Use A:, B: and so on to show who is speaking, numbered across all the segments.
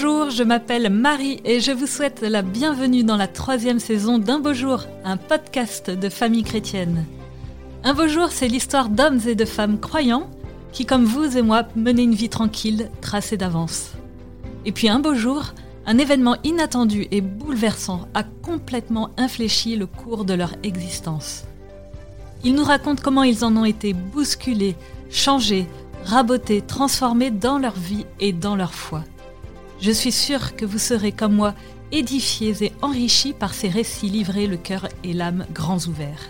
A: Bonjour, je m'appelle Marie et je vous souhaite la bienvenue dans la troisième saison d'Un beau jour, un podcast de famille chrétienne. Un beau jour, c'est l'histoire d'hommes et de femmes croyants qui, comme vous et moi, menaient une vie tranquille, tracée d'avance. Et puis un beau jour, un événement inattendu et bouleversant a complètement infléchi le cours de leur existence. Ils nous racontent comment ils en ont été bousculés, changés, rabotés, transformés dans leur vie et dans leur foi. Je suis sûre que vous serez comme moi édifiés et enrichis par ces récits livrés le cœur et l'âme grands ouverts.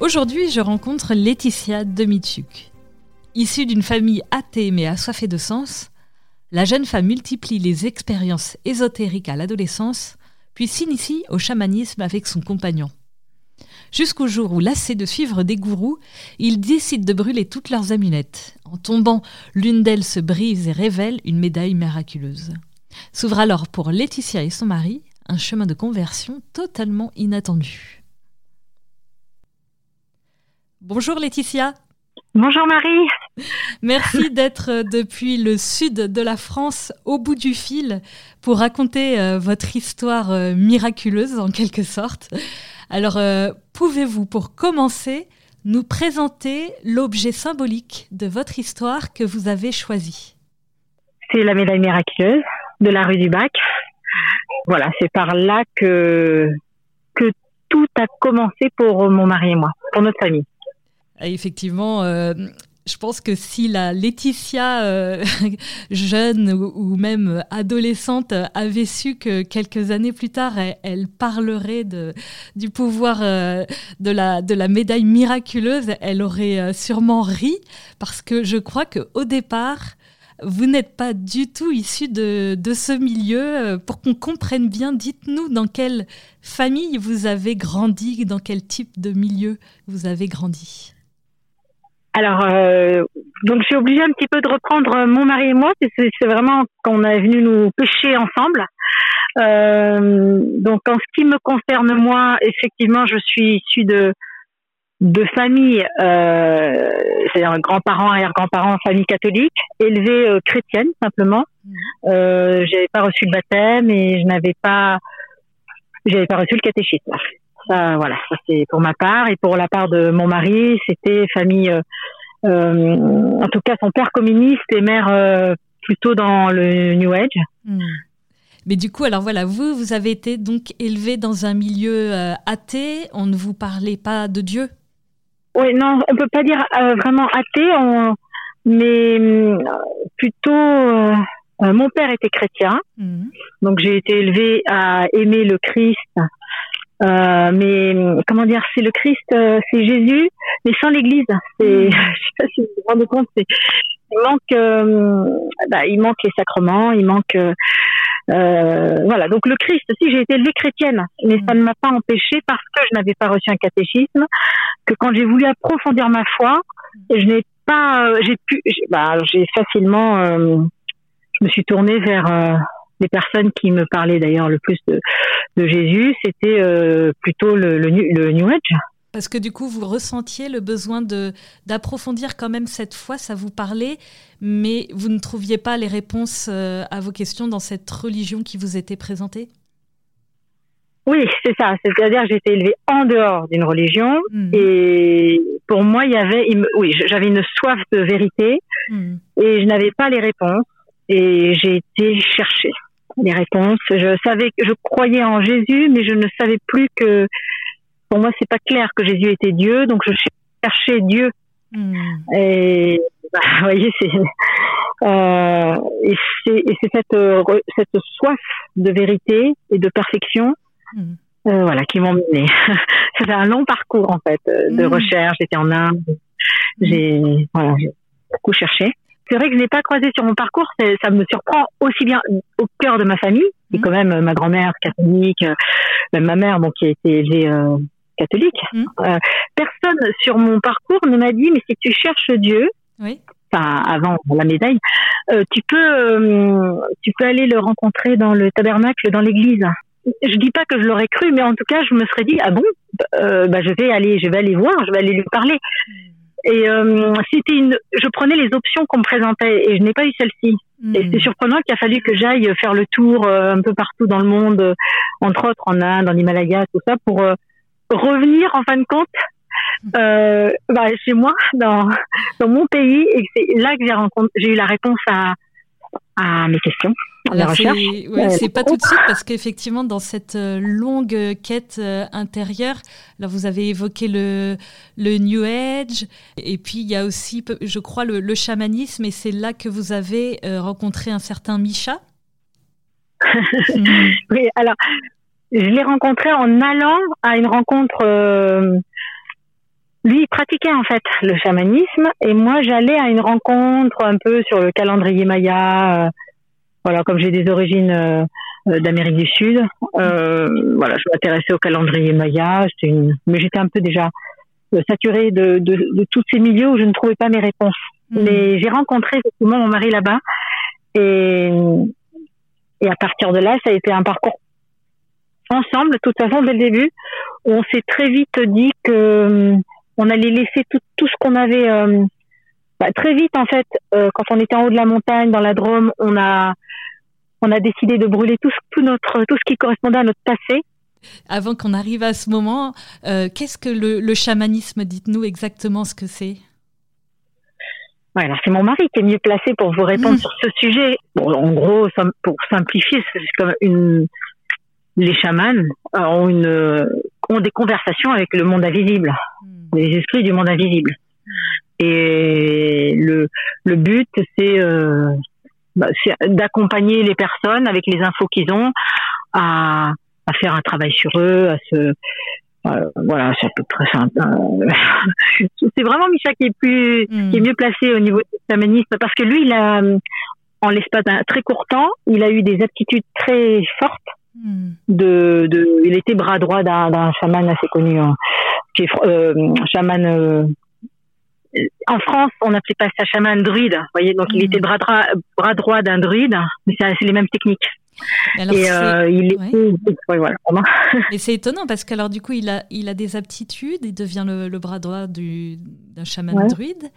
A: Aujourd'hui, je rencontre Laetitia Demichuk. Issue d'une famille athée mais assoiffée de sens, la jeune femme multiplie les expériences ésotériques à l'adolescence, puis s'initie au chamanisme avec son compagnon. Jusqu'au jour où, lassé de suivre des gourous, ils décident de brûler toutes leurs amulettes. En tombant, l'une d'elles se brise et révèle une médaille miraculeuse. S'ouvre alors pour Laetitia et son mari un chemin de conversion totalement inattendu. Bonjour Laetitia.
B: Bonjour Marie.
A: Merci d'être depuis le sud de la France au bout du fil pour raconter euh, votre histoire euh, miraculeuse en quelque sorte. Alors, euh, pouvez-vous pour commencer nous présenter l'objet symbolique de votre histoire que vous avez choisi?
B: C'est la médaille miraculeuse de la rue du Bac. Voilà, c'est par là que, que tout a commencé pour mon mari et moi, pour notre famille.
A: Effectivement, euh, je pense que si la Laetitia euh, jeune ou, même adolescente avait su que quelques années plus tard, elle, parlerait du pouvoir euh, de, la, de la médaille miraculeuse, elle aurait sûrement ri parce que je crois qu'au départ, vous n'êtes pas du tout issu de, de ce milieu. Pour qu'on comprenne bien, dites-nous dans quelle famille vous avez grandi, dans quel type de milieu vous avez grandi.
B: Alors, euh, donc j'ai obligé un petit peu de reprendre euh, mon mari et moi, c'est vraiment qu'on est venu nous pêcher ensemble. Euh, donc, en ce qui me concerne moi, effectivement, je suis issue de de famille, euh, c'est-à-dire grands-parents, arrière-grands-parents, famille catholique, élevée euh, chrétienne simplement. Mmh. Euh, j'avais pas reçu le baptême et je n'avais pas, j'avais pas reçu le catéchisme. Ça, voilà, ça c'est pour ma part et pour la part de mon mari, c'était famille. Euh, euh, en tout cas, son père communiste et mère euh, plutôt dans le New Age. Hmm.
A: Mais du coup, alors voilà, vous, vous avez été donc élevé dans un milieu athée. On ne vous parlait pas de Dieu.
B: Oui, non, on peut pas dire vraiment athée, mais plutôt. mon père était chrétien, hmm. donc j'ai été élevée à aimer le Christ euh, mais comment dire, c'est le Christ, euh, c'est Jésus, mais sans l'Église. C'est, mm. je sais pas si vous vous rendez compte, c'est, il manque, euh, bah, il manque les sacrements, il manque, euh, voilà. Donc le Christ, si j'ai été élevée chrétienne, mais ça ne m'a pas empêché parce que je n'avais pas reçu un catéchisme, que quand j'ai voulu approfondir ma foi, je n'ai pas, j'ai pu, bah, j'ai facilement, je me suis tournée vers les personnes qui me parlaient d'ailleurs le plus de, de Jésus, c'était euh, plutôt le, le, le, New Age.
A: Parce que du coup, vous ressentiez le besoin de d'approfondir quand même cette foi, ça vous parlait, mais vous ne trouviez pas les réponses euh, à vos questions dans cette religion qui vous était présentée?
B: Oui, c'est ça. C'est-à-dire que j'étais élevée en dehors d'une religion hmm. et pour moi, il y avait, oui, j'avais une soif de vérité hmm. et je n'avais pas les réponses et j'ai été chercher les réponses. Je savais je croyais en Jésus, mais je ne savais plus que pour moi c'est pas clair que Jésus était Dieu, donc je cherchais Dieu. Hmm. Et bah, vous voyez, c'est euh, et c'est cette euh, cette soif de vérité et de perfection, hmm. euh, voilà, qui m'ont mené. C'était un long parcours en fait de hmm. recherche. J'étais en Inde, j'ai voilà, j'ai beaucoup cherché c'est vrai que je n'ai pas croisé sur mon parcours. Ça me surprend aussi bien au cœur de ma famille, qui mmh. quand même ma grand-mère catholique, euh, même ma mère, donc qui a été élevée euh, catholique. Mmh. Euh, personne sur mon parcours ne m'a dit, mais si tu cherches Dieu, oui. enfin avant la médaille, tu peux, tu peux aller le rencontrer dans le tabernacle, dans l'église. Je dis pas que je l'aurais cru, mais en tout cas, je me serais dit, ah bon, bah, je vais aller, je vais aller voir, je vais aller lui parler. Et euh, c'était une, je prenais les options qu'on me présentait et je n'ai pas eu celle-ci. Hmm. Et c'est surprenant qu'il a fallu que j'aille faire le tour euh, un peu partout dans le monde, euh, entre autres en Inde, en Himalaya, tout ça, pour revenir en fin de compte euh, bah, chez moi, dans, dans mon pays, et c'est là que j'ai, j'ai eu la réponse à, à mes questions.
A: C'est pas tout de suite parce qu'effectivement, dans cette euh, longue quête euh, intérieure, là, vous avez évoqué le, le New Age, et puis il y a aussi, je crois, le, chamanisme, et c'est là que vous avez euh, rencontré un certain Micha.
B: oui, alors, je l'ai rencontré en allant à une rencontre. Lui, il pratiquait en fait le chamanisme, et moi, j'allais à une rencontre un peu sur le calendrier maya voilà, comme j'ai des origines euh, euh, d'Amérique du Sud, euh, voilà, je m'intéressais au calendrier maya. Une... Mais j'étais un peu déjà saturée de, de, de, tous ces milieux où je ne trouvais pas mes réponses. Mmh. Mais j'ai rencontré effectivement mon mari là-bas et, et à partir de là, ça a été un parcours ensemble, de toute façon, dès le début, on s'est très vite dit que on allait laisser tout, tout ce qu'on avait. Bah, très vite, en fait, quand on était en haut de la montagne, dans la Drôme, on a on a décidé de brûler tout, tout, notre, tout ce qui correspondait à notre passé.
A: Avant qu'on arrive à ce moment, euh, qu'est-ce que le, chamanisme Dites-nous exactement ce que c'est?
B: Ouais, c'est mon mari qui est mieux placé pour vous répondre mmh. sur ce sujet. Bon, en gros, pour simplifier, c'est comme une, les chamans ont, une, ont des conversations avec le monde invisible, mmh. Les esprits du monde invisible. Et le, le but, c'est euh, bah, d'accompagner les personnes avec les infos qu'ils ont à, à, faire un travail sur eux, à se euh, voilà, c'est à peu près ça. c'est vraiment Micha qui est plus, qui est hmm. mieux placé au niveau du chamanisme parce que lui, il a, en l'espace d'un très court temps, il a eu des aptitudes très fortes. Hmm. De, de, il était bras droit d'un chaman assez connu, hein, qui est euh, chaman euh, en France, on n'appelait pas ça chaman druide. Voyez, donc il hmm. était bras droit, bras droit d'un druide, mais c'est les mêmes techniques. et euh, il
A: Et c'est étonnant parce qu'alors du coup il a il a des aptitudes, il devient le, bras droit d'un chaman druide.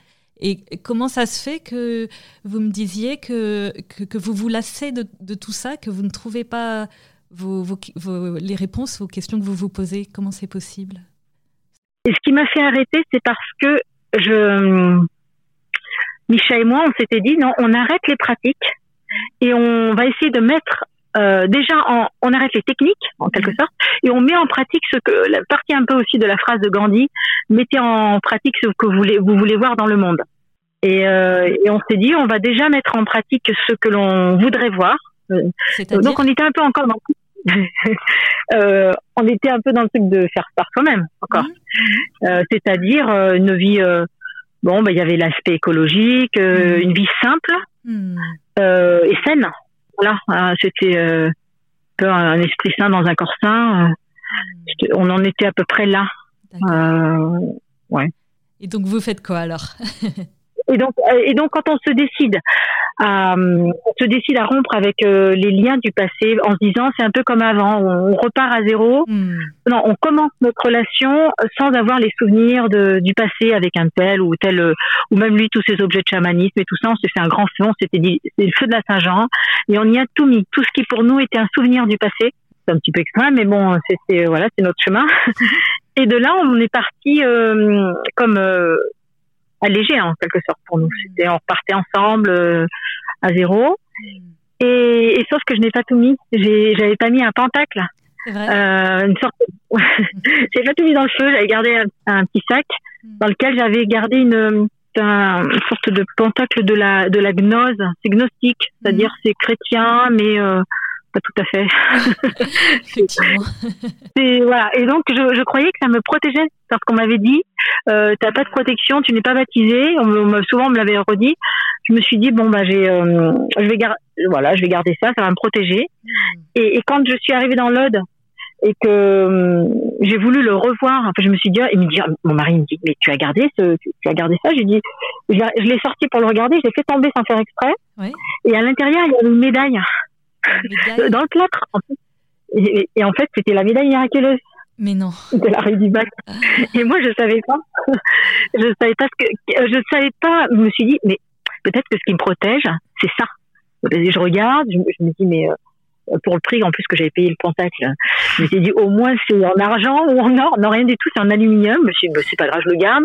A: Et comment ça se fait que vous me disiez que, que, vous vous lassez de, de, tout ça, que vous ne trouvez pas vos, vos, les réponses aux questions que vous vous posez Comment c'est possible?
B: Et ce qui m'a fait arrêter, c'est parce que je, Micha et moi, on s'était dit non, on arrête les pratiques et on va essayer de mettre euh, déjà en, on arrête les techniques en quelque sorte et on met en pratique ce que la partie un peu aussi de la phrase de Gandhi mettez en pratique ce que vous voulez vous voulez voir dans le monde et, euh, et on s'est dit on va déjà mettre en pratique ce que l'on voudrait voir. Euh, donc on était un peu encore dans euh, on était un peu dans le truc de faire par soi-même encore. Mhm. Euh, c'est-à-dire euh, une vie. Bon, bah, il y avait l'aspect écologique, mhm. une vie simple mhm. et saine. Voilà, hein, c'était un, un esprit sain dans un corps sain. on en était à peu près là. ouais.
A: Et donc vous faites quoi alors?
B: Et donc, et donc quand on se décide à, on se décide à rompre avec euh, les liens du passé en se disant c'est un peu comme avant, on, repart à zéro. Hmm. Non, on commence notre relation sans avoir les souvenirs de, du passé avec un tel ou tel, ou même lui tous ces objets de chamanisme et tout ça. On s'est fait un grand feu, on s'était dit c'est le feu de la Saint-Jean et on y a tout mis, tout ce qui pour nous était un souvenir du passé. C'est un petit peu extrême, mais bon, c'est voilà, c'est notre chemin. et de là, on est parti euh, comme euh, allégé en quelque sorte pour nous. Mm. C'était on repartait ensemble euh, à zéro. Mm. Et, et, sauf que je n'ai pas tout mis. J'avais pas mis un pentacle. Euh, une sorte. j'ai pas tout mis dans le feu. J'avais gardé un, petit sac mm. dans lequel j'avais gardé une, une sorte de pentacle de la de la gnose. C'est gnostique, c'est-à-dire c'est chrétien, mais euh, pas tout à fait. Effectivement. et voilà. Et donc, je, je, croyais que ça me protégeait parce qu'on m'avait dit, euh, t'as pas de protection, tu n'es pas baptisé. On, souvent, on me l'avait redit. Je me suis dit, bon, bah, j'ai, euh, je vais garder, voilà, je vais garder ça, ça va me protéger. Hmm. Et, et, quand je suis arrivée dans l'Aude et que euh, j'ai voulu le revoir, enfin, je me suis dit, il me dit, mon mari me dit, mais tu as gardé ce, tu, as gardé ça? J'ai dit, je, l'ai sorti pour le regarder, je l'ai fait tomber sans faire exprès. Oui. Et à l'intérieur, il y a une médaille. Dans le plâtre. En fait. et, en fait, c'était la médaille miraculeuse.
A: Mais non.
B: De la rue du Bac. Et moi, je savais pas. je savais pas ce que, je savais pas. Je me suis dit, mais peut-être que ce qui me protège, c'est ça. Je regarde, je, me dis, mais euh, pour le prix en plus que j'avais payé le pentacle, je me suis dit, au moins c'est en argent ou en or. Non, rien du tout, c'est en aluminium. Je me suis dit, c'est pas grave, je le garde.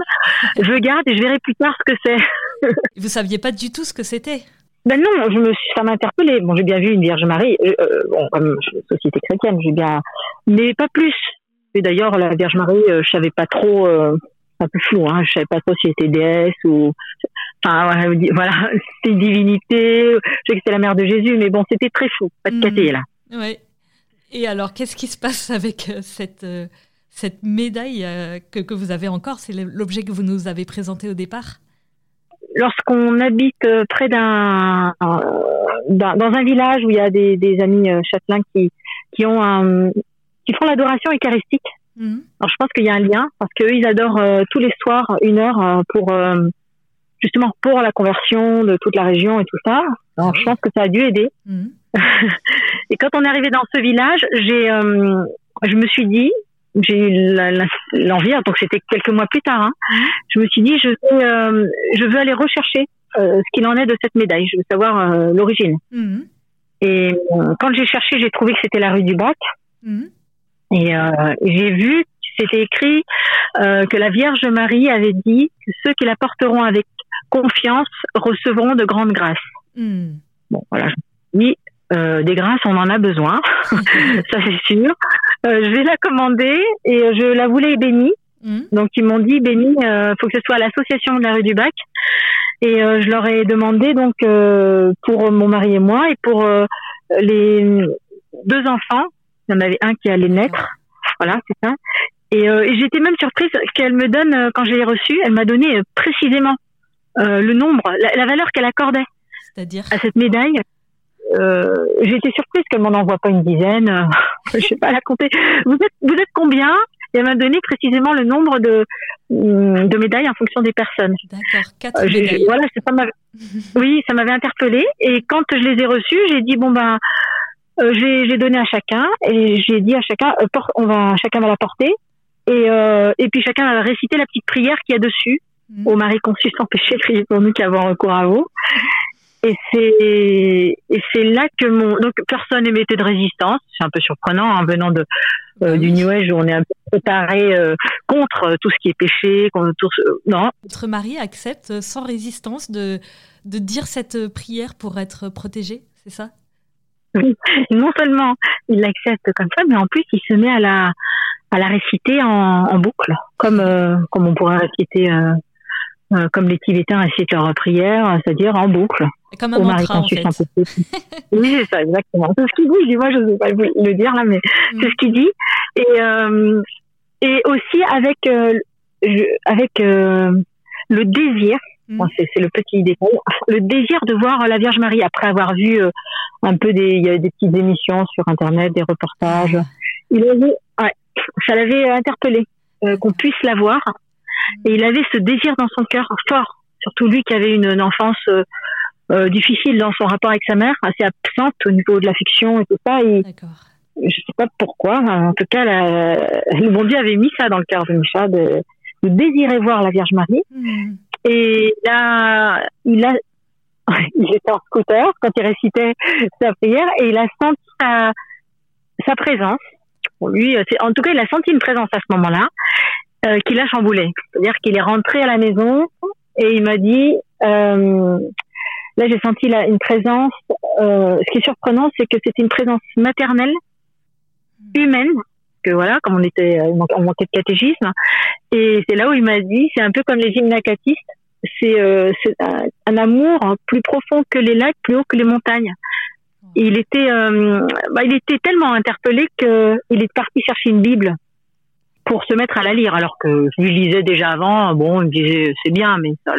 B: Je le garde et je verrai plus tard ce que c'est.
A: Vous saviez pas du tout ce que c'était
B: ben non, je me ça m'a interpellée. Bon, j'ai bien vu une Vierge Marie, euh, euh bon, comme société chrétienne, j'ai bien, mais pas plus. Et d'ailleurs, la Vierge Marie, euh, je savais pas trop, euh, un peu flou, hein, je savais pas trop si c'était déesse ou, enfin, voilà, c'était une divinité. Je sais que c'était la mère de Jésus, mais bon, c'était très flou, pas de caté là.
A: Mmh. Ouais. Et alors, qu'est-ce qui se passe avec cette cette médaille que, que vous avez encore? C'est l'objet que vous nous avez présenté au départ?
B: Lorsqu'on habite euh, près d'un dans un village où il y a des, des amis euh, châtelains qui qui ont un qui font l'adoration eucharistique. Mhm. Alors je pense qu'il y a un lien parce qu'eux ils adorent euh, tous les soirs une heure pour justement pour la conversion de toute la région et tout ça. Alors je pense que ça a dû aider. Mhm. et quand on est arrivé dans ce village, j'ai je me suis dit j'ai eu l'envie, hein, donc c'était quelques mois plus tard. Hein. Je me suis dit, je veux, euh, je veux aller rechercher euh, ce qu'il en est de cette médaille. Je veux savoir euh, l'origine. Mmh. Et quand j'ai cherché, j'ai trouvé que c'était la rue du Bac. Mmh. Et j'ai vu, c'était écrit que la Vierge Marie avait dit que ceux qui la porteront avec confiance recevront de grandes grâces. Bon, voilà. Euh, des grâces, on en a besoin, ça c'est sûr. Euh, je vais la commander et je la voulais bénie. Mm. Donc ils m'ont dit bénie, euh, faut que ce soit l'association de la rue du Bac. Et euh, je leur ai demandé donc pour mon mari et moi et pour les deux enfants, il y en avait un qui allait naître, voilà c'est ça. Et, et j'étais même surprise qu'elle me donne quand je l'ai reçue, elle m'a donné précisément le nombre, la, la valeur qu'elle accordait à cette médaille euh, j'ai été surprise qu'elle m'en envoie pas une dizaine. je sais pas la compter. Vous êtes, vous êtes combien? Et elle m'a donné précisément le nombre de, mm, de médailles en fonction des personnes.
A: D'accord, quatre euh, médailles.
B: Voilà, ça oui, ça m'avait interpellée. Et quand je les ai reçues, j'ai dit bon ben, euh, j'ai donné à chacun et j'ai dit à chacun, euh, on va, chacun va la porter. Et, euh, et puis chacun va réciter la petite prière qu'il y a dessus. Mmh. Au mari conçu sans péché, priez pour nous qui avons recours à vous. Et c'est et c'est là que mon donc personne n'émettait de résistance. C'est un peu surprenant en hein, venant de euh, du New Age où on est un peu préparé euh, contre tout ce qui est péché, contre tout ce... non.
A: Votre mari accepte sans résistance de de dire cette prière pour être protégé, c'est ça?
B: Oui. Non seulement il l'accepte comme ça, mais en plus il se met à la à la réciter en, en boucle, comme euh, comme on pourrait réciter euh, comme les Tibétains récitent leur prière, c'est-à-dire en boucle.
A: Comme un mantra, en fait.
B: oui, c'est ça, exactement. C'est ce qu'il dit. Je dis, moi, je ne sais pas le dire là, mais mm. c'est ce qu'il dit. Et, euh, et aussi avec, euh, avec euh, le désir, mm. c'est le petit détail, le désir de voir la Vierge Marie après avoir vu un peu des, il y a des petites émissions sur Internet, des reportages. Il avait, ouais, ça l'avait interpellé qu'on puisse la voir et il avait ce désir dans son cœur fort, surtout lui qui avait une, enfance euh, euh, difficile dans son rapport avec sa mère, assez absente au niveau de l'affection et tout ça. Et je sais pas pourquoi. En tout cas, le bon Dieu avait mis ça dans le cœur de Micha, de, désirer voir la Vierge Marie. Hmm. Et là, il a, il était en scooter quand il récitait sa prière et il a senti sa, sa présence. Pour lui, en tout cas, il a senti une présence à ce moment-là. Euh, qu'il a chamboulé. C'est-à-dire qu'il est rentré à la maison et il m'a dit, euh, là j'ai senti là une présence. Euh, ce qui est surprenant, c'est que c'était une présence maternelle, humaine. Que voilà, comme on était, on manquait de catéchisme. Et c'est là où il m'a dit, c'est un peu comme les gymnacatistes. C'est un, amour plus profond que les lacs, plus haut que les montagnes. Et il était, bah, il était tellement interpellé qu'il est parti chercher une Bible pour se mettre à la lire, alors que je lui lisais déjà avant. Bon, il me disait c'est bien, mais ça,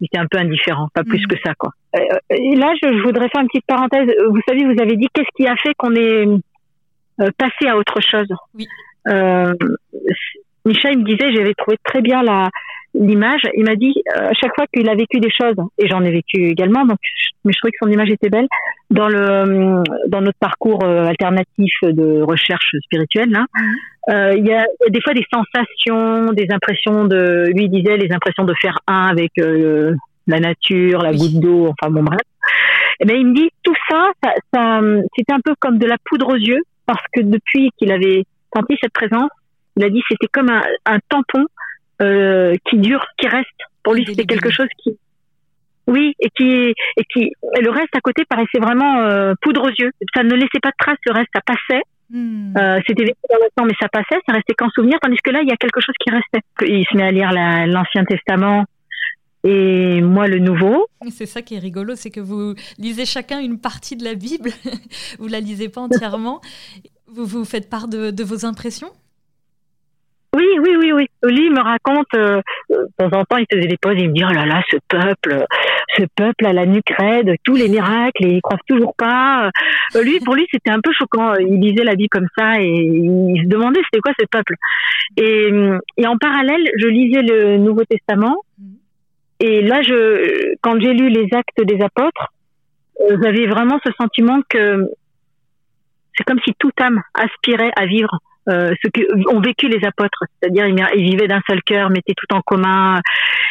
B: il était un peu indifférent, pas plus mm. que ça, quoi. Euh, et là, je, voudrais faire une petite parenthèse. Vous savez, vous avez dit qu'est-ce qui a fait qu'on est euh, passé à autre chose?
A: Oui.
B: Euh, Micha, il me disait, j'avais trouvé très bien la l'image. Il m'a dit à chaque fois qu'il a vécu des choses, et j'en ai vécu également, donc mais je trouvais que son image était belle dans le dans notre parcours alternatif de recherche spirituelle. Là, mmh. il y, a, des fois des sensations, des impressions de, lui disait les impressions de faire un avec la nature, la goutte d'eau, enfin bon bref. Et eh ben il me dit tout ça, ça, ça c'était un peu comme de la poudre aux yeux parce que depuis qu'il avait senti cette présence, il a dit c'était comme un, un tampon euh, qui dure, qui reste. Pour lui, c'était quelque chose qui, oui, et qui et qui et le reste à côté paraissait vraiment euh, poudre aux yeux. Ça ne laissait pas de traces, le reste ça passait. Hmm. Euh, c'était vécu dans le temps, mais ça passait, ça restait qu'en souvenir, tandis que là, il y a quelque chose qui restait. Il se met à lire l'Ancien Testament, et moi le nouveau.
A: C'est ça qui est rigolo, c'est que vous lisez chacun une partie de la Bible, vous la lisez pas entièrement. vous vous faites part de, vos impressions?
B: Oui, oui, oui, oui. Lui, il me raconte, euh, de temps en temps, il faisait des pauses, il me dit, oh là là, ce peuple, ce peuple à la nuque raide, tous les miracles, et ils croient toujours pas. Euh, lui, pour lui, c'était un peu choquant. Il lisait la Bible comme ça, et il se demandait c'était quoi ce peuple. Et, et en parallèle, je lisais le Nouveau Testament, mmh. Et là, je, quand j'ai lu les actes des apôtres, euh, j'avais vraiment ce sentiment que c'est comme si toute âme aspirait à vivre euh, ce que ont vécu les apôtres, c'est-à-dire ils, vivaient d'un seul cœur, mettaient tout en commun,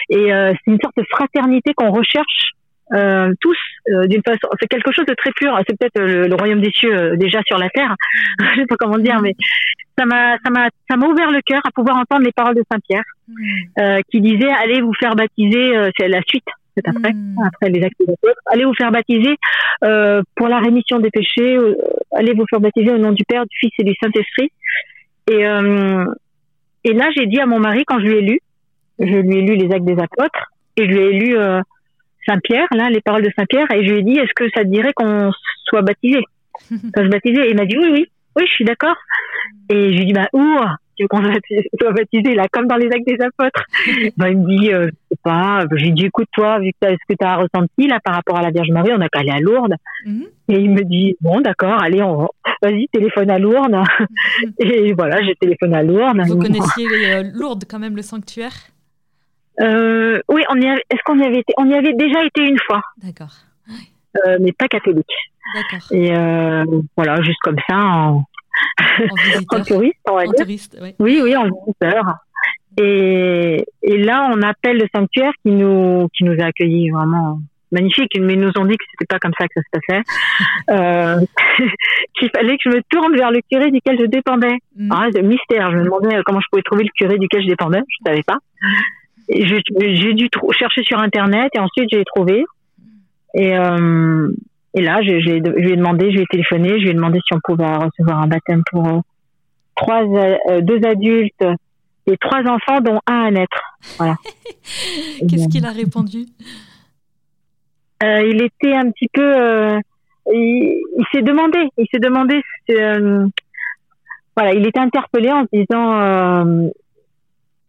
B: et euh, c'est une sorte de fraternité qu'on recherche euh, tous euh, d'une façon c'est quelque chose de très pur. C'est peut-être le, royaume des cieux euh, déjà sur la terre. Je sais pas comment dire mais ça m'a ça m'a ça m'a ouvert le cœur à pouvoir entendre les paroles de Saint Pierre mm. qui disait allez vous faire baptiser c'est la suite après mm. après les actes des allez vous faire baptiser pour la rémission des péchés allez vous faire baptiser au nom du Père du Fils et du Saint Esprit et et là j'ai dit à mon mari quand je lui ai lu je lui ai lu les actes des apôtres et je lui ai lu Saint-Pierre, là, les paroles de Saint-Pierre, et je lui ai dit, est-ce que ça te dirait qu'on soit baptisé? Qu'on se baptiser Et il m'a dit, oui, oui, oui, je suis d'accord. Et je lui ai dit, bah, où? Tu veux qu'on soit baptisé, là, comme dans les actes des apôtres bah, Il me dit, euh, je sais pas. Je lui ai dit, écoute, toi, vu que ce que tu as ressenti, là, par rapport à la Vierge Marie, on a qu'à aller à Lourdes. Mhm. Et il me dit, bon, d'accord, allez, on vas-y, téléphone à Lourdes. et voilà, j'ai téléphoné à Lourdes.
A: Vous connaissiez euh, Lourdes, quand même, le sanctuaire?
B: Euh, oui, on y est-ce qu'on y avait été On y avait déjà été une fois.
A: D'accord.
B: Euh, mais pas catholique. D'accord. Et euh, voilà, juste comme ça, en, en, touriste, on va
A: en Touriste, oui.
B: oui, oui, en visiteur. Et, et là, on appelle le sanctuaire qui nous qui nous a accueillis vraiment magnifique, mais ils nous ont dit que c'était pas comme ça que ça se passait, euh, qu'il fallait que je me tourne vers le curé duquel je dépendais. Mm. Ah, c'est mystère. Je me demandais comment je pouvais trouver le curé duquel je dépendais. Je savais pas. Mm j'ai dû chercher sur internet et ensuite j'ai trouvé et euh, et là je, je, lui ai demandé je lui ai téléphoné je lui ai demandé si on pouvait recevoir un baptême pour euh, trois euh, deux adultes et trois enfants dont un à naître. Voilà.
A: Qu'est-ce qu'il a répondu?
B: Euh, il était un petit peu euh, il, il s'est demandé il s'est demandé voilà il était interpellé en se disant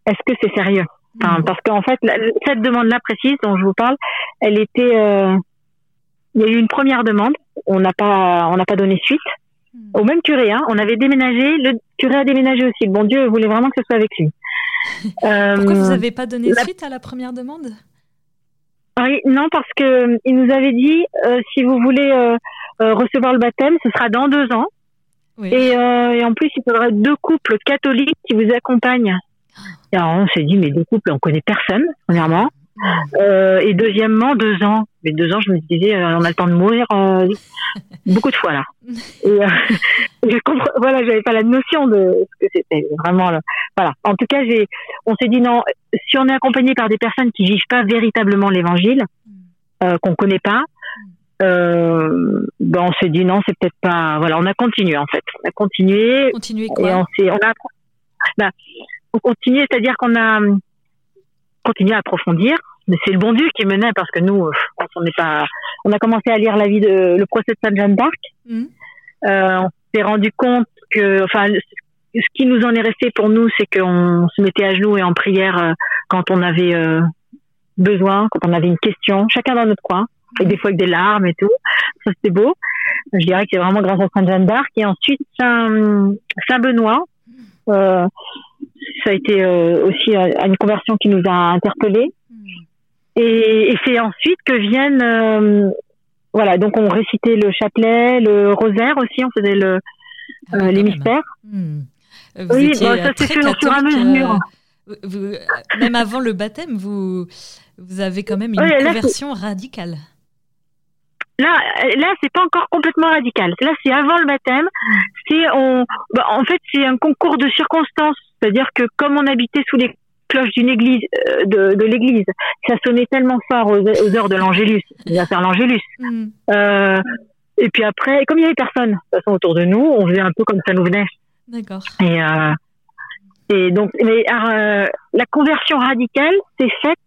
B: est-ce que c'est sérieux? Enfin, parce qu'en fait, cette demande-là précise dont je vous parle, elle était, euh, il y a eu une première demande, on n'a pas, on n'a pas donné suite. Hmm. Au même curé, hein, on avait déménagé, le curé a déménagé aussi. Le bon Dieu voulait vraiment que ce soit avec lui.
A: Pourquoi vous n'avez pas donné suite à la première demande?
B: Oui, non, parce que euh, il nous avait dit euh, si vous voulez euh, recevoir le baptême, ce sera dans deux ans. Oui. Et, et, en plus, il faudra deux couples catholiques qui vous accompagnent et alors on s'est dit, mais deux couples, on connaît personne, premièrement. Euh, et deuxièmement, deux ans. Mais deux ans, je me disais, euh, on a le temps de mourir euh, beaucoup de fois là. Et je voilà, j'avais pas la notion de ce que c'était vraiment. Là. Voilà. En tout cas, j'ai, on s'est dit non. Si on est accompagné par des personnes qui vivent pas véritablement l'Évangile, euh, qu'on connaît pas, euh, ben on s'est dit non, c'est peut-être pas. Voilà, on a continué en fait. On a continué.
A: Continué quoi?
B: Et on on a. Ben, on continue, c'est-à-dire qu'on a continué à approfondir, mais c'est le bon Dieu qui menait parce que nous, on n'est pas, on a commencé à lire la vie de le procès de Sainte Jeanne d'Arc. Mmh. Euh, on s'est rendu compte que, enfin, ce qui nous en est resté pour nous, c'est qu'on se mettait à genoux et en prière euh, quand on avait euh, besoin, quand on avait une question, chacun dans notre coin, et des fois avec des larmes et tout. Ça c'était beau. Je dirais que c'est vraiment grâce à Sainte Jeanne d'Arc. Et ensuite Saint, Saint Benoît. Euh, ça a été aussi une conversion qui nous a interpellés. Hmm. Et, et c'est ensuite que viennent, voilà, donc on récitait le chapelet, le rosaire aussi, on faisait le, ah les mystères. Hmm.
A: oui, ça s'est fait au fur et à mesure. même avant le baptême, vous, vous avez quand même une conversion radicale.
B: Là, là, c'est pas encore complètement radical. Là, c'est avant le baptême. C'est on, bah, en fait, c'est un concours de circonstances. C'est-à-dire que comme on habitait sous les cloches d'une église, euh, de, de l'église, ça sonnait tellement fort aux, heures de l'Angélus. On va faire l'Angélus. Mm. Euh, et puis après, comme il y avait personne, de toute façon, autour de nous, on faisait un peu comme ça nous venait.
A: D'accord.
B: Et, euh, et donc, mais, la conversion radicale s'est faite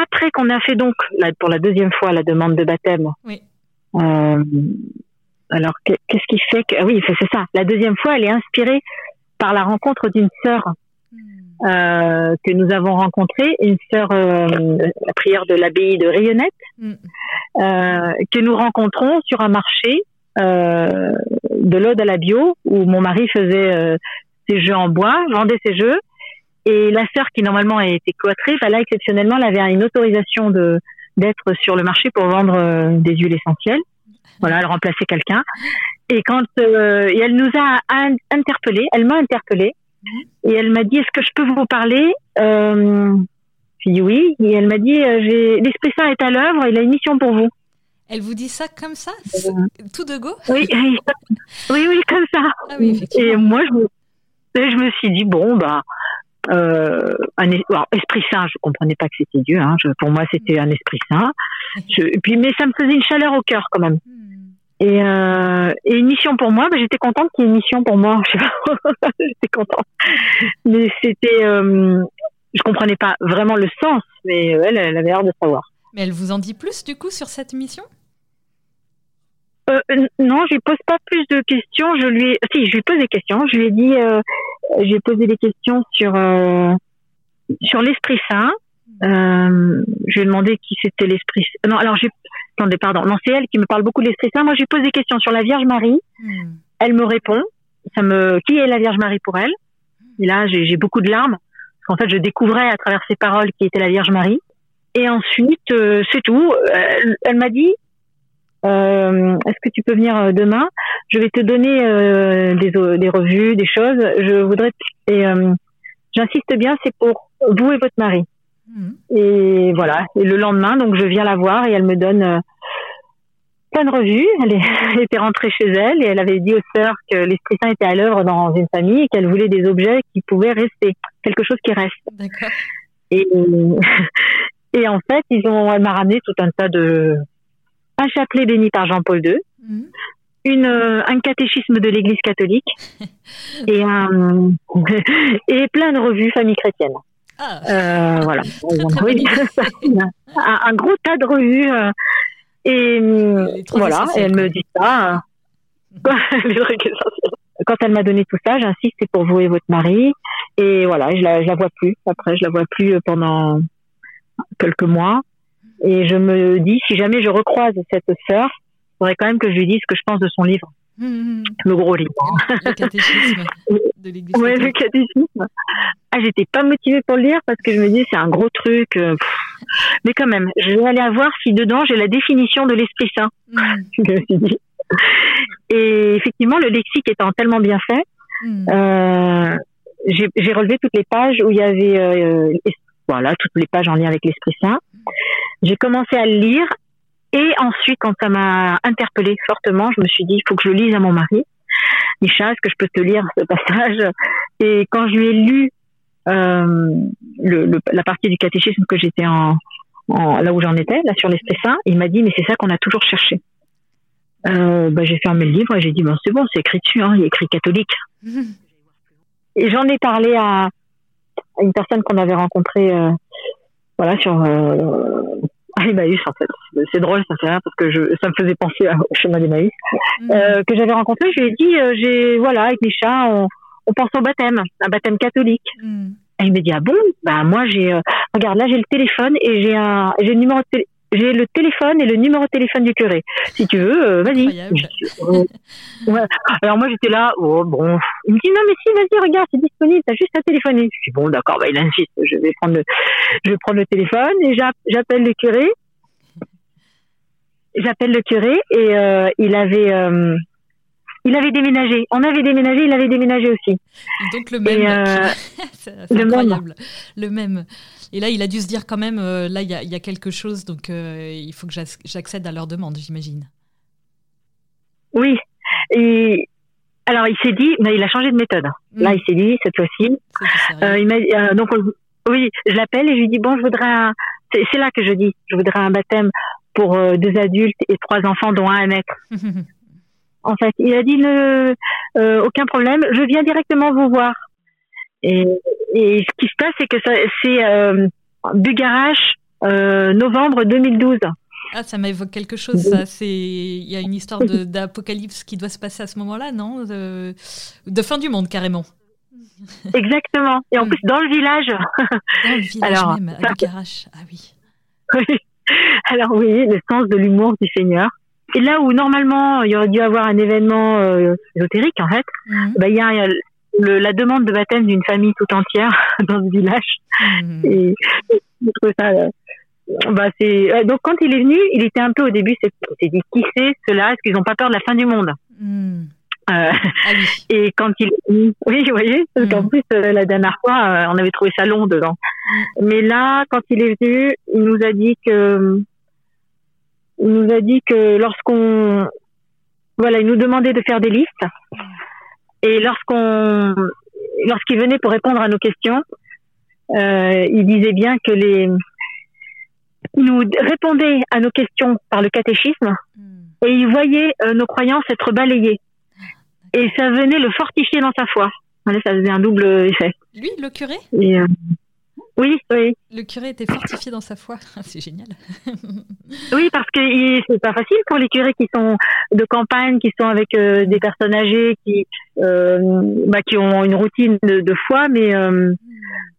B: après qu'on a fait donc pour la deuxième fois la demande de baptême. Oui. Euh, alors qu'est-ce qui fait que oui c'est ça. La deuxième fois, elle est inspirée par la rencontre d'une sœur hmm. euh, que nous avons rencontrée, une sœur euh, la prière de l'abbaye de Rayonnette, hmm. euh, que nous rencontrons sur un marché euh, de l'Aude à la bio où mon mari faisait ses jeux en bois, vendait ses jeux et la sœur qui normalement été cloîtrée, bah là exceptionnellement, elle avait une autorisation de d'être sur le marché pour vendre euh, des huiles essentielles. Voilà, elle remplaçait quelqu'un. Et quand euh, et elle nous a interpellés, elle m'a interpellée et elle m'a dit est-ce que je peux vous parler euh, J'ai dit oui et elle m'a dit euh, j'ai l'esprit saint est à l'œuvre, il a une mission pour vous.
A: Elle vous dit ça comme ça, tout de go?
B: Oui, oui, oui, comme ça. Ah oui, et moi je me, je me suis dit bon bah euh, un esprit saint, je comprenais pas que c'était Dieu. Hein, pour moi, c'était un esprit saint. et puis, mais ça me faisait une chaleur au cœur quand même. Hmm. Et, euh, et une mission pour moi, bah, j'étais contente qu'il y ait une mission pour moi. j'étais contente. Mais c'était, euh, je comprenais pas vraiment le sens, mais elle, elle avait l'air de savoir.
A: Mais elle vous en dit plus du coup sur cette mission?
B: Euh, non, je lui pose pas plus de questions. Je lui, si, je lui pose des questions. Je lui ai dit, euh, j'ai posé des questions sur euh, sur l'Esprit Saint. Euh, je lui ai demandé qui c'était l'Esprit. Non, alors j'ai, attendez, pardon. Non, c'est elle qui me parle beaucoup de l'Esprit Saint. Moi, j'ai posé des questions sur la Vierge Marie. Hmm. Elle me répond. Ça me, qui est la Vierge Marie pour elle? Et là, j'ai beaucoup de larmes. Parce qu'en fait, je découvrais à travers ses paroles qui était la Vierge Marie. Et ensuite, c'est tout. elle m'a dit, euh, est-ce que tu peux venir euh, demain? Je vais te donner euh, des, des, revues, des choses. Je voudrais et j'insiste bien, c'est pour vous et votre mari. Mhm. Et voilà. Et le lendemain, donc je viens la voir et elle me donne plein de revues. Elle, était rentrée chez elle et elle avait dit aux sœurs que l'Esprit Saint était à l'œuvre dans une famille et qu'elle voulait des objets qui pouvaient rester, quelque chose qui reste. Et, et en fait, ils ont, elle m'a ramené tout un tas de un chapelet béni par Jean-Paul II, mhm. une, euh, un catéchisme de l'Église catholique et, un, et plein de revues famille chrétienne. Ah. Euh, voilà. un, gros tas de revues. Euh, et voilà, et elle me dit ça. Quand elle m'a donné tout ça, j'insiste, c'est pour vous et votre mari. Et voilà, je la, je la vois plus. Après, je la vois plus pendant quelques mois. Et je me dis, si jamais je recroise cette sœur, il faudrait quand même que je lui dise ce que je pense de son livre. Mmh. Le gros livre.
A: Le catéchisme de l'Église.
B: Ouais, le catéchisme. Ah, j'étais pas motivée pour le lire parce que je me dis c'est un gros truc. Euh, mais quand même, je vais aller voir si dedans j'ai la définition de l'Esprit Saint. Mmh. Et effectivement, le lexique étant tellement bien fait, mmh. euh, j'ai relevé toutes les pages où il y avait euh, voilà toutes les pages en lien avec l'Esprit Saint. J'ai commencé à le lire et ensuite, quand ça m'a interpellée fortement, je me suis dit, il faut que je le lise à mon mari. Micha, est-ce que je peux te lire ce passage? Et quand je lui ai lu euh, le, la partie du catéchisme que j'étais en, là où j'en étais, là sur l'Esprit Saint, il m'a dit, mais c'est ça qu'on a toujours cherché. Euh, bah, j'ai fermé le livre et j'ai dit, bon, c'est bon, c'est écrit dessus, hein, il est écrit catholique. et j'en ai parlé à, une personne qu'on avait rencontrée euh, voilà sur euh, à Emmaüs en fait. C'est drôle, ça fait rien parce que je, ça me faisait penser au chemin d'Emmaüs mmh. euh, que j'avais rencontré. Je lui ai dit, euh, j'ai voilà avec Micha, on, on pense au baptême, un baptême catholique. Mmh. Et il me dit ah bon, bah moi j'ai euh, regarde là j'ai le téléphone et j'ai un j'ai le numéro de j'ai le téléphone et le numéro de téléphone du curé. Si tu veux, euh, vas-y. Alors moi j'étais là, oh bon. Il me dit non mais si, vas-y, regarde, c'est disponible, t'as juste à téléphoner. Je dis bon d'accord, bah, il insiste, je vais prendre le, je vais prendre le téléphone et j'appelle le curé. J'appelle le curé et euh, il avait euh, il avait déménagé. On avait déménagé, il avait déménagé aussi.
A: Donc le même. Euh, c'est incroyable. Le même. Et là, il a dû se dire quand même, euh, là, il y, y, a quelque chose, donc euh, il faut que j'accède à leur demande, j'imagine.
B: Oui. Et alors, il s'est dit, mais il a changé de méthode. Là, mm. il s'est dit, cette fois-ci. il donc, oui, je l'appelle et je lui dis, bon, je voudrais un. C'est là que je dis, je voudrais un baptême pour deux adultes et trois enfants, dont un à en fait. Il a dit euh, aucun problème, je viens directement vous voir. Et, et ce qui se passe, c'est que c'est euh, Bugarache, euh, novembre 2012.
A: Ah, ça m'évoque quelque chose, ça. C'est, il y a une histoire d'apocalypse qui doit se passer à ce moment-là, non? De, de, fin du monde, carrément.
B: Exactement. Et en hmm. plus, dans le village.
A: Dans le village Alors, même, à Bugarache. Ah oui.
B: oui. Alors oui, le sens de l'humour du Seigneur. Et là où normalement il y aurait dû avoir un événement euh, ésotérique en fait, mhm. bah, il y a, le, la demande de baptême d'une famille tout entière dans ce village. Mhm. Et, je trouve ça. Euh, bah c'est euh, donc quand il est venu, il était un peu au début, c'est dit qui c'est cela? Est-ce qu'ils n'ont pas peur de la fin du monde? Mhm. euh, ah oui. Et quand il oui, vous voyez, parce qu'en plus la dernière fois, on avait trouvé ça long dedans. Mais là, quand il est venu, il nous a dit que il nous a dit que lorsqu'on voilà, il nous demandait de faire des listes et lorsqu'on lorsqu'il venait pour répondre à nos questions, euh, il disait bien que les il nous répondait à nos questions par le catéchisme et il voyait euh, nos croyances être balayées et ça venait le fortifier dans sa foi. Voilà, ça faisait un double effet.
A: Lui, le curé?
B: Et, euh, oui, oui.
A: Le curé était fortifié dans sa foi. c'est génial.
B: oui, parce que c'est pas facile pour les curés qui sont de campagne, qui sont avec euh, des personnes âgées, qui euh, bah, qui ont une routine de, foi, mais euh,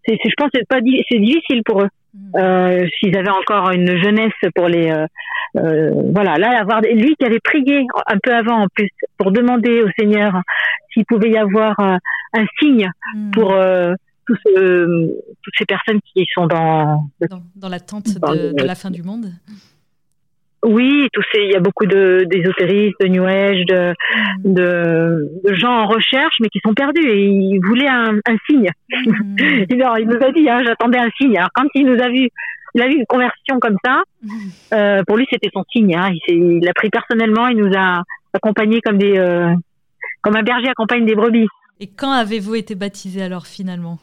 B: c'est, je pense que c'est pas c'est difficile pour eux. Mm. S'ils avaient encore une jeunesse pour les voilà là avoir lui qui avait prié un peu avant en plus pour demander au Seigneur s'il pouvait y avoir un signe mm. pour tous toutes ces personnes qui sont dans
A: dans, l'attente de, la fin du monde.
B: Oui, tous ces, il y a beaucoup de d'ésotéristes, de New Age, de, mm. de, gens en recherche, mais qui sont perdus et ils voulaient un, un signe. Mm. il nous a dit, hein, j'attendais un signe. Alors quand il nous a vu, il a vu une conversion comme ça. Mm. Euh, pour lui, c'était son signe. Hein. Il, l'a pris personnellement. Il nous a accompagnés comme des, euh, comme un berger accompagne des brebis.
A: Et quand avez-vous été baptisé alors finalement?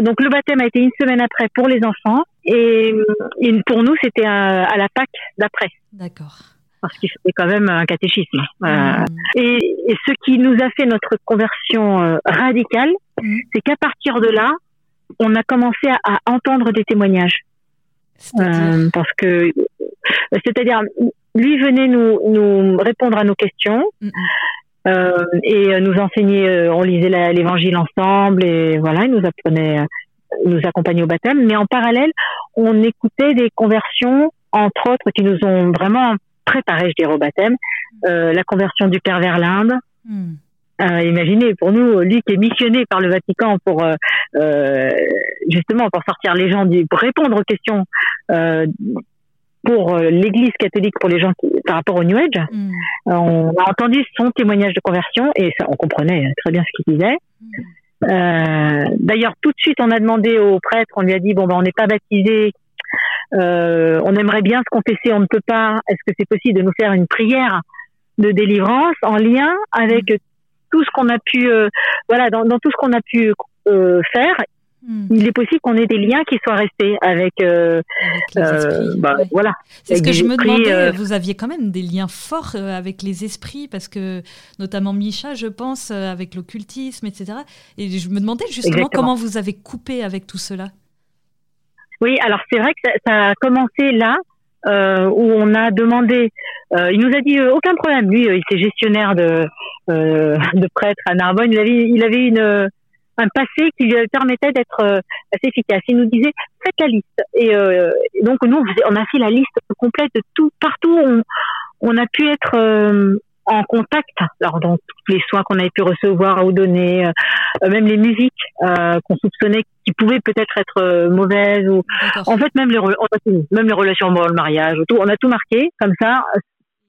B: Donc le baptême a été une semaine après pour les enfants et, pour nous c'était à, la Pâque d'après.
A: D'accord.
B: Parce qu'il fallait quand même un catéchisme. Euh, mmh. et, ce qui nous a fait notre conversion euh, radicale, mmh. c'est qu'à partir de là, on a commencé à, entendre des témoignages. Euh, parce que, c'est-à-dire, lui venait nous, nous répondre à nos questions. Mmh, euh, et nous enseigner, euh, on lisait l'évangile ensemble et voilà, il nous apprenait, il nous accompagnait au baptême. Mais en parallèle, on écoutait des conversions, entre autres, qui nous ont vraiment préparé, je dirais, au baptême. Euh, la conversion du Père vers l'Inde. Hmm. Euh, imaginez, pour nous, lui qui est missionné par le Vatican pour euh, justement pour sortir les gens, pour répondre aux questions pour euh, l'Église catholique, pour les gens qui, par rapport au New Age. Mm. Euh, on a entendu son témoignage de conversion et ça, on comprenait très bien ce qu'il disait. Mm. Euh, D'ailleurs, tout de suite, on a demandé au prêtre, on lui a dit bon ben on n'est pas baptisé, euh, on aimerait bien se confesser, on ne peut pas. Est-ce que c'est possible de nous faire une prière de délivrance en lien avec mm. tout ce qu'on a pu, voilà, dans, dans, tout ce qu'on a pu faire Hmm. Il est possible qu'on ait des liens qui soient restés avec, euh,
A: euh bah, voilà. C'est ce que je me demandais. Euh, vous aviez quand même des liens forts avec les esprits parce que notamment Micha, je pense, avec l'occultisme, etc. Et je me demandais justement comment vous avez coupé avec tout cela.
B: Oui, alors c'est vrai que ça, a commencé là. où on a demandé, il nous a dit aucun problème. Lui, il était gestionnaire de de prêtre à Narbonne. Il avait, il avait une un passé qui lui permettait d'être assez efficace. Il nous disait faites la liste. Et donc nous, on, a fait la liste complète de tout, partout. On, on a pu être en contact, alors dans tous les soins qu'on avait pu recevoir ou donner, euh, même les musiques euh, qu'on soupçonnait qui pouvaient peut-être être euh, mauvaises ou en fait même les même les relations le mariage, tout, on a tout marqué comme ça.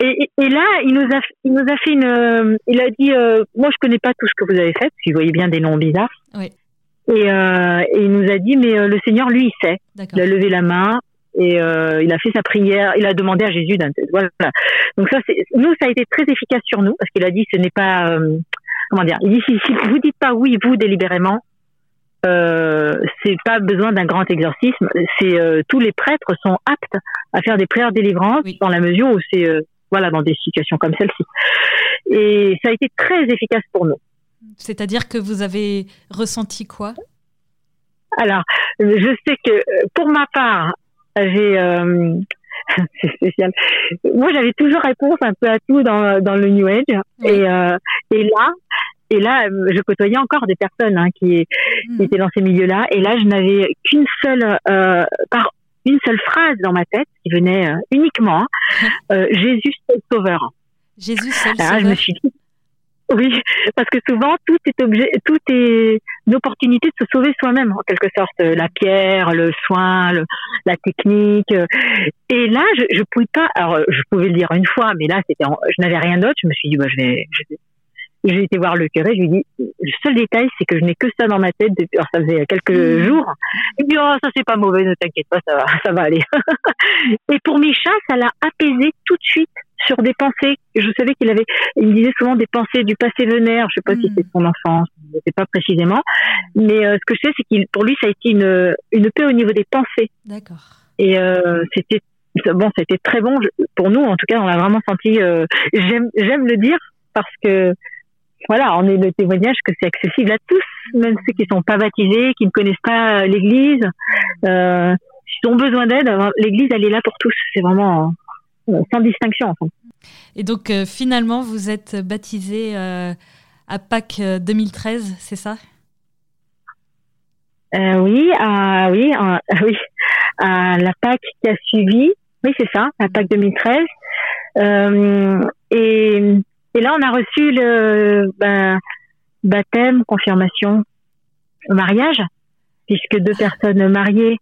B: Et, et, là, il nous a il nous a fait une, il a dit moi je connais pas tout ce que vous avez fait, parce qu'il voyait bien des noms bizarres. Oui. Et, et, il nous a dit mais le Seigneur lui il sait. Il a levé la main et euh, il a fait sa prière, il a demandé à Jésus voilà. Donc ça nous ça a été très efficace sur nous parce qu'il a dit ce n'est pas euh, comment dire, il dit si, si, vous dites pas oui vous délibérément euh, c'est pas besoin d'un grand exorcisme, c'est euh, tous les prêtres sont aptes à faire des prières délivrances dans la mesure où c'est euh, voilà dans des situations comme celle-ci. Et ça a été très efficace pour nous.
A: C'est-à-dire que vous avez ressenti quoi?
B: Alors, je sais que pour ma part, j'ai euh, c'est spécial. Moi, j'avais toujours réponse un peu à tout dans, dans le New Age. Et, euh, et là, et là, je côtoyais encore des personnes hein, qui, qui, hmm. étaient dans ces milieux-là. Et là, je n'avais qu'une seule, euh, par une seule phrase dans ma tête qui venait euh, uniquement euh, Jésus seul sauveur.
A: Jésus seul sauveur. je
B: me suis dit, oui, parce que souvent tout est objet, tout est une opportunité de se sauver soi-même en quelque sorte. La pierre, le soin, le, la technique. Et là, je, je pouvais pas. Alors, je pouvais le dire une fois, mais là, c'était, je n'avais rien d'autre. Je me suis dit, bah, je vais, je j'ai été voir le curé, je lui ai dit, le seul détail, c'est que je n'ai que ça dans ma tête depuis, alors ça faisait quelques mmh. jours. Il me dit, oh, ça c'est pas mauvais, ne t'inquiète pas, ça va, ça va aller. et pour Micha, ça l'a apaisé tout de suite sur des pensées. Je savais qu'il avait, il me disait souvent des pensées du passé vénère. Je sais pas si c'est son enfance, je sais pas précisément. Mais euh, ce que je sais, c'est qu'il, pour lui, ça a été une, une paix au niveau des pensées.
A: D'accord.
B: Et euh, c'était bon, c'était très bon pour nous. En tout cas, on l'a vraiment senti. Euh, j'aime, j'aime le dire parce que voilà, on est le témoignage que c'est accessible à tous, même ceux qui sont pas baptisés, qui ne connaissent pas l'Église. Euh, S'ils ont besoin d'aide, l'Église, elle est là pour tous. C'est vraiment euh, sans distinction. En
A: Et donc euh, finalement, vous êtes baptisé euh, à Pâques 2013, c'est ça?
B: Oui, oui, oui, à la Pâques qui a suivi. Oui, c'est ça, à Pâques 2013. et, et là, on a reçu le ben, baptême, confirmation, mariage, puisque deux personnes mariées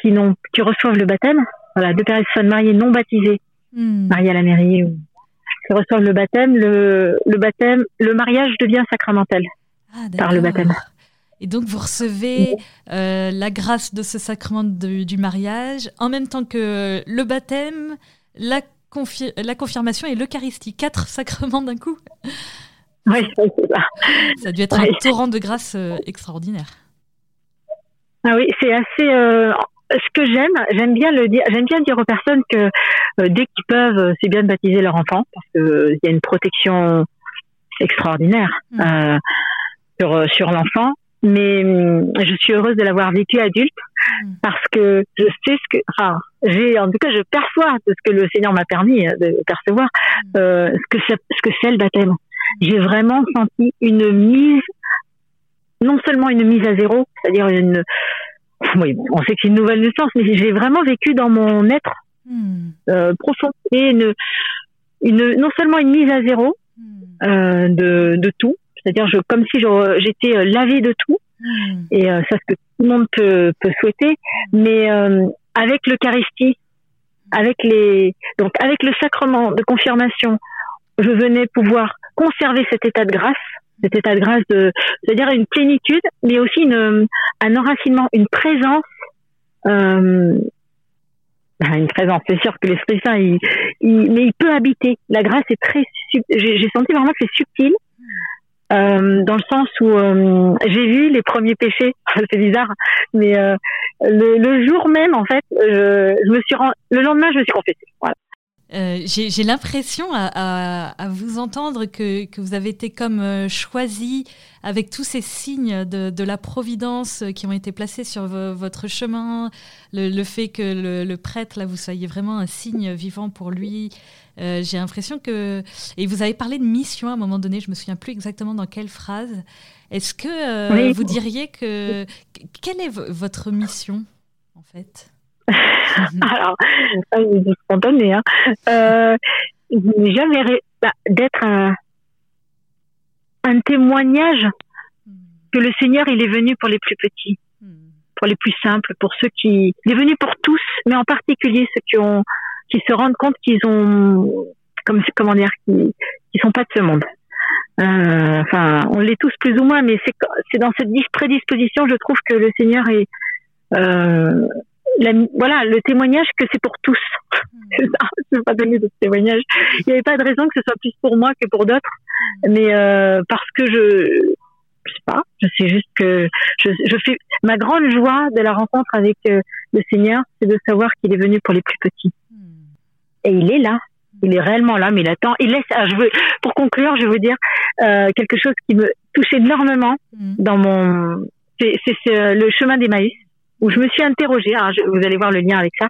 B: qui, n'ont, qui reçoivent le baptême voilà, deux personnes mariées non baptisées, hmm. mariées à la mairie, qui reçoivent le baptême, le, le baptême, le mariage devient sacramentel ah, par le baptême.
A: Et donc vous recevez euh, la grâce de ce sacrement du mariage en même temps que le baptême, la, la confirmation et l'Eucharistie. Quatre sacrements d'un coup.
B: Oui, c'est ça.
A: Ça a dû être un torrent de grâce euh, extraordinaire.
B: Ah oui, c'est assez. Euh, ce que j'aime, j'aime bien le dire, j'aime bien dire aux personnes que euh, dès qu'ils peuvent, c'est bien de baptiser leur enfant parce que euh, il y a une protection extraordinaire mmh. sur sur l'enfant. Mais hum, je suis heureuse de l'avoir vécu adulte mmh. parce que je sais ce que, enfin, j'ai en tout cas je perçois de ce que le Seigneur m'a permis de percevoir mmh. euh, ce que c'est, ce que c'est le baptême. J'ai vraiment senti une mise, non seulement une mise à zéro, c'est-à-dire une oui, on sait que c'est une nouvelle naissance, mais j'ai vraiment vécu dans mon être hmm. euh, profond et une, une, non seulement une mise à zéro euh, de, de tout, c'est-à-dire je, comme si j'étais euh, lavé de tout, hmm. et euh, ça ce que tout le monde peut, peut souhaiter, mais euh, avec l'Eucharistie, avec les donc avec le sacrement de confirmation, je venais pouvoir conserver cet état de grâce cet état de grâce de, c'est-à-dire une plénitude, mais aussi une, un enracinement, une présence, euh, une présence. C'est sûr que l'Esprit Saint, il, mais il peut habiter. La grâce est très, j'ai senti vraiment que c'est subtil. Euh, dans le sens où euh, j'ai vu les premiers péchés, c'est bizarre, mais euh, le, le, jour même en fait, je, je me suis rend... le lendemain je me suis confessée. Voilà.
A: Euh, j'ai l'impression à, vous entendre que, vous avez été comme euh, choisi avec tous ces signes de, la providence qui ont été placés sur votre chemin, le, fait que le, prêtre, là, vous soyez vraiment un signe vivant pour lui. Euh, j'ai l'impression que... Et vous avez parlé de mission à un moment donné, je me souviens plus exactement dans quelle phrase. Est-ce que vous diriez que... Quelle est votre mission, en fait?
B: Alors, c'est spontané. Hein. Euh, jamais bah, d'être un, un témoignage que le Seigneur, il est venu pour les plus petits, pour les plus simples, pour ceux qui, il est venu pour tous, mais en particulier ceux qui ont, qui se rendent compte qu'ils ont, comme comment dire, qui, qui sont pas de ce monde. Euh, enfin, on l'est tous plus ou moins, mais c'est c'est dans cette prédisposition, je trouve que le Seigneur est euh, voilà, le témoignage que c'est pour tous. Hmm. c'est ça, je ne pas donner de témoignage. Il n'y avait pas de raison que ce soit plus pour moi que pour d'autres, hmm. mais euh, parce que je, je sais pas, je sais juste que je, je fais ma grande joie de la rencontre avec euh, le Seigneur, c'est de savoir qu'il est venu pour les plus petits. Hmm. Et il est là. Il est réellement là, mais il attend. Il laisse. je veux, pour conclure, je veux dire euh, quelque chose qui me touche énormément dans mon. C'est le chemin d'Emmaüs où je me suis interrogée, alors vous allez voir le lien avec ça,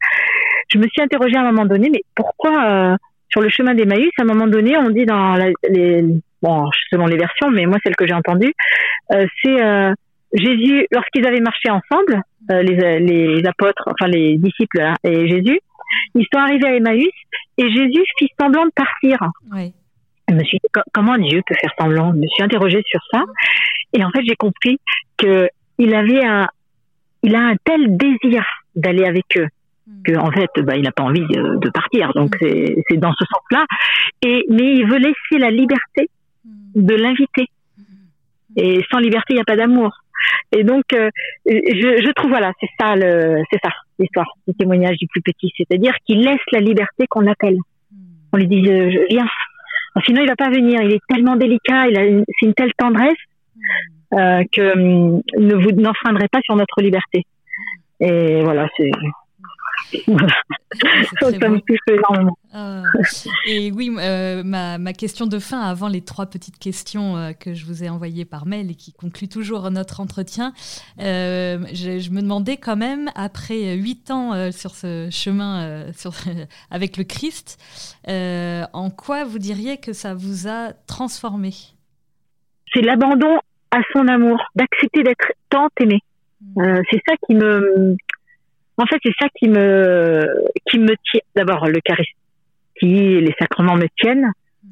B: je me suis interrogée à un moment donné, mais pourquoi euh, sur le chemin d'Emmaüs, à un moment donné, on dit dans la, les, bon, selon les versions, mais moi celle que j'ai entendue, euh, c'est euh, Jésus, lorsqu'ils avaient marché ensemble, euh, les, les apôtres, enfin les disciples hein, et Jésus, ils sont arrivés à Emmaüs et Jésus fit semblant de partir. Oui. Je me suis dit, comment Dieu peut faire semblant? Je me suis interrogée sur ça. Et en fait, j'ai compris que il avait un, il a un tel désir d'aller avec eux hmm. que en fait bah, il n'a pas envie de, partir. Donc hmm. c'est dans ce sens-là. Et mais il veut laisser la liberté hmm. de l'inviter. Et sans liberté il n'y a pas d'amour. Et donc euh, je, je, trouve voilà c'est ça le c'est ça l'histoire du témoignage du plus petit. C'est-à-dire qu'il laisse la liberté qu'on appelle. On lui dit euh, viens. Sinon il va pas venir. Il est tellement délicat. Il a c'est une telle tendresse euh, que hum, ne vous n'enfreindrez pas sur notre liberté. Et voilà, c'est
A: ah. et oui, euh, ma, ma, question de fin, avant les trois petites questions euh, que je vous ai envoyées par mail et qui concluent toujours notre entretien, je, je, me demandais quand même, après huit ans sur ce chemin sur, avec le Christ, en quoi vous diriez que ça vous a transformé?
B: C'est l'abandon à son amour, d'accepter d'être tant aimé. Mm. Euh, c'est ça qui me, en fait, c'est ça qui me, qui me tient. D'abord, le qui les sacrements me tiennent. Mm.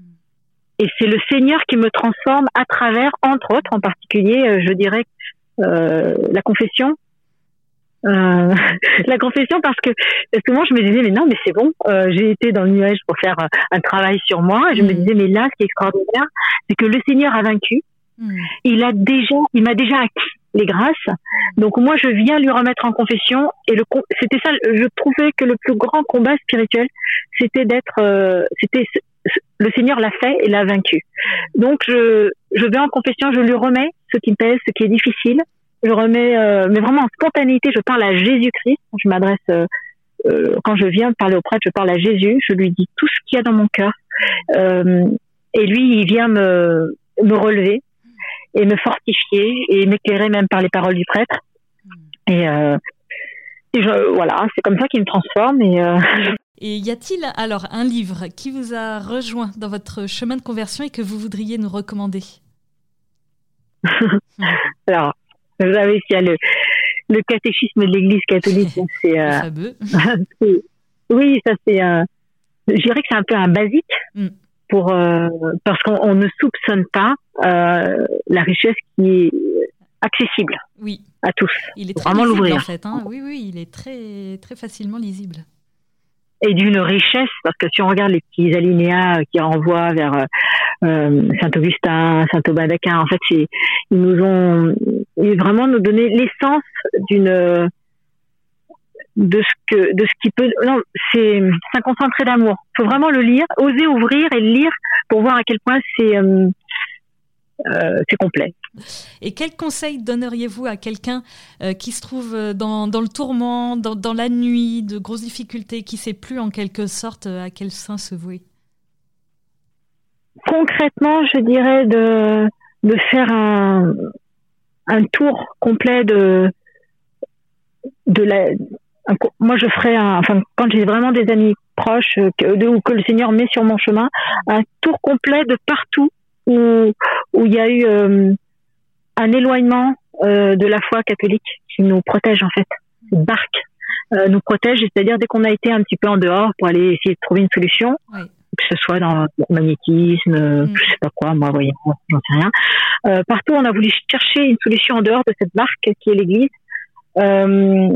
B: Et c'est le Seigneur qui me transforme à travers, entre autres, en particulier, euh, je dirais, euh, la confession. Euh, la confession parce que parce que moi je me disais mais non mais c'est bon euh, j'ai été dans le nuage pour faire un travail sur moi et je me mm. disais mais là ce qui est extraordinaire c'est que le Seigneur a vaincu Hmm. Il a déjà, il m'a déjà acquis les grâces. Donc moi, je viens lui remettre en confession. Et le, c'était ça. Je trouvais que le plus grand combat spirituel, c'était d'être, euh, c'était le Seigneur l'a fait et l'a vaincu. Donc je, je vais en confession, je lui remets ce qui me pèse, ce qui est difficile. Je remets, euh, mais vraiment en spontanéité. Je parle à Jésus-Christ. Je m'adresse euh, quand je viens parler au prêtre, je parle à Jésus. Je lui dis tout ce qu'il y a dans mon cœur. et lui, il vient me me relever et me fortifier et m'éclairer même par les paroles du prêtre. Et, euh, voilà, c'est comme ça qu'il me transforme. Et, euh...
A: et y a-t-il alors un livre qui vous a rejoint dans votre chemin de conversion et que vous voudriez nous recommander?
B: Alors, vous savez, il y a le, le catéchisme de l'Église catholique. C'est, euh, oui, ça c'est. Euh, je dirais que c'est un peu un basique. Hmm pour euh, parce qu'on ne soupçonne pas la richesse qui est accessible oui. à tous.
A: Il est très vraiment l'ouvrir. En fait, hein. Oui, oui, il est très très facilement lisible.
B: Et d'une richesse, parce que si on regarde les petits alinéas qui renvoient vers euh, Saint Augustin, Saint Aubin d'Aquin, en fait, ils nous ont vraiment nous donné l'essence d'une de ce que de ce qui peut non c'est un concentré d'amour faut vraiment le lire oser ouvrir et le lire pour voir à quel point c'est euh, euh, c'est complet.
A: Et quel conseil donneriez-vous à quelqu'un euh, qui se trouve euh, dans, le tourment, dans, la nuit, de grosses difficultés, qui ne sait plus en quelque sorte à quel sein se vouer?
B: Concrètement, je dirais de, de faire un, un tour complet de, de la, moi je ferais un, enfin quand j'ai vraiment des amis proches que, de, ou que le Seigneur met sur mon chemin, un tour complet de partout où où il y a eu euh, un éloignement euh, de la foi catholique qui nous protège en fait. Cette barque euh, nous protège, c'est-à-dire dès qu'on a été un petit peu en dehors pour aller essayer de trouver une solution, que ce soit dans le magnétisme, mm. je sais pas quoi, moi voyons, j'en sais rien. Euh, partout, on a voulu chercher une solution en dehors de cette barque qui est l'Église. Euh,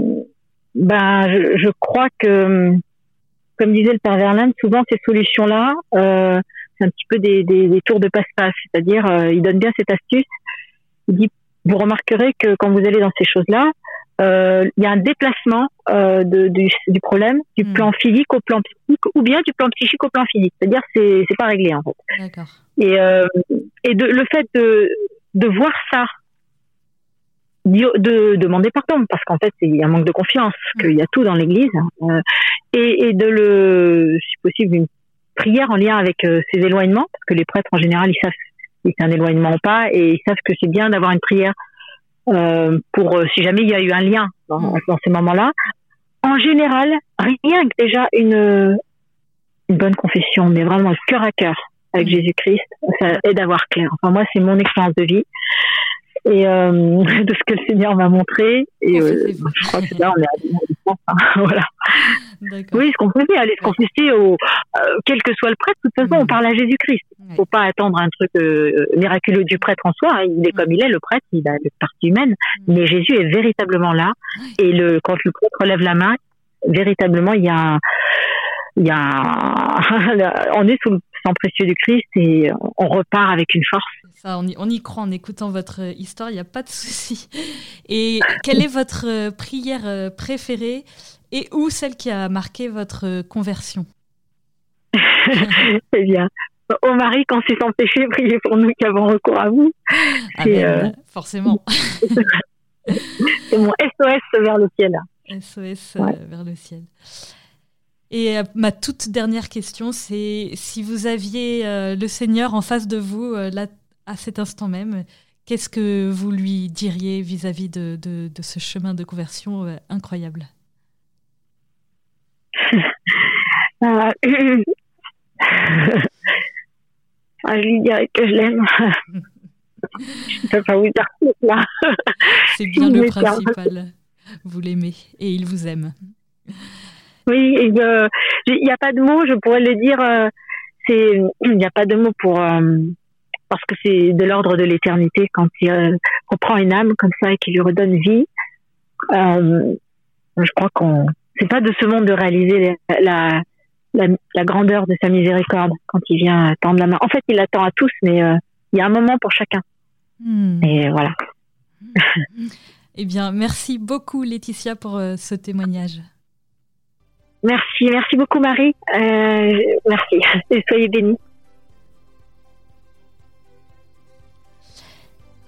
B: ben, je, je, crois que, comme disait le père Verlaine, souvent ces solutions-là, euh, c'est un petit peu des, des, des tours de passe-passe. C'est-à-dire, euh, il donne bien cette astuce. Il dit, vous remarquerez que quand vous allez dans ces choses-là, euh, il y a un déplacement euh, de, du, du, problème du hmm. plan physique au plan psychique ou bien du plan psychique au plan physique. C'est-à-dire, c'est c'est pas réglé en fait. D'accord. Et et de, le fait de de voir ça de demander pardon parce qu'en fait il y a un manque de confiance mm. qu'il y a tout dans l'Église euh, et, et, de le si possible une prière en lien avec euh, ces éloignements parce que les prêtres en général ils savent si c'est un éloignement ou pas et ils savent que c'est bien d'avoir une prière euh, pour euh, si jamais il y a eu un lien dans, mm. dans ces moments-là en général rien que déjà une une bonne confession mais vraiment cœur à cœur avec mm. Jésus-Christ ça aide à voir clair enfin moi c'est mon expérience de vie et euh, de ce que le Seigneur m'a montré. Et euh, je crois que là, on est à hein, voilà. Oui, ce qu'on peut aller se confesser au, euh, quel que soit le prêtre. De toute façon, on mm. parle à Jésus-Christ. Il faut pas attendre un truc euh, miraculeux du prêtre en soi. Hein. Il est mm. comme il est, le prêtre, il a une partie humaine. Mm. Mais Jésus est véritablement là. Et le, quand le prêtre lève la main, véritablement, il y a il y a on est sous le sang précieux du Christ et on repart avec une force
A: ça, on y, croit en écoutant votre histoire, il n'y a pas de souci. Et quelle est votre euh, prière euh, préférée et où celle qui a marqué votre euh, conversion?
B: Eh bien, au mari, quand c'est sans péché, priez pour nous qui avons recours à vous.
A: Ah forcément.
B: c'est mon SOS vers le ciel.
A: SOS vers le ciel. Et ma toute dernière question, c'est si vous aviez le Seigneur en face de vous, là, à cet instant même, qu'est-ce que vous lui diriez vis-à-vis de, de, ce chemin de conversion euh, incroyable?
B: Ah, ah, Je lui dirais que je l'aime. je ne peux pas vous dire là.
A: C'est bien le principal. Vous l'aimez et il vous aime.
B: Oui, il n'y a pas de mots, je pourrais le dire. Euh, il n'y a pas de mots pour euh, parce que c'est de l'ordre de l'éternité quand il euh, on prend une âme comme ça et qu'il lui redonne vie. Euh, je crois qu'on c'est pas de ce monde de réaliser la, la, la, grandeur de sa miséricorde quand il vient tendre la main. En fait, il attend à tous, mais euh, il y a un moment pour chacun. Hmm. Et voilà.
A: eh bien, merci beaucoup Laetitia pour euh, ce témoignage.
B: Merci, merci beaucoup Marie. Euh, merci et soyez bénis.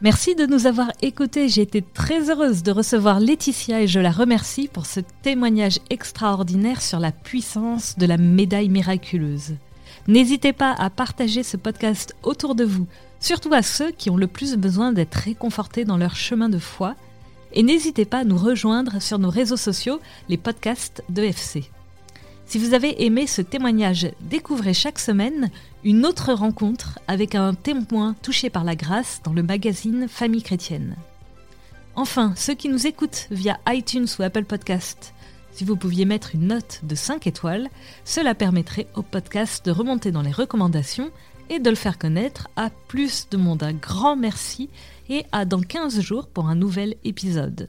A: Merci de nous avoir écoutés. J'ai été très heureuse de recevoir Laetitia et je la remercie pour ce témoignage extraordinaire sur la puissance de la médaille miraculeuse. N'hésitez pas à partager ce podcast autour de vous, surtout à ceux qui ont le plus besoin d'être réconfortés dans leur chemin de foi. Et n'hésitez pas à nous rejoindre sur nos réseaux sociaux, les podcasts de FC. Si vous avez aimé ce témoignage, découvrez chaque semaine une autre rencontre avec un témoin touché par la grâce dans le magazine Famille chrétienne. Enfin, ceux qui nous écoutent via iTunes ou Apple Podcast, si vous pouviez mettre une note de 5 étoiles, cela permettrait au podcast de remonter dans les recommandations et de le faire connaître à plus de monde. Un grand merci et à dans 15 jours pour un nouvel épisode.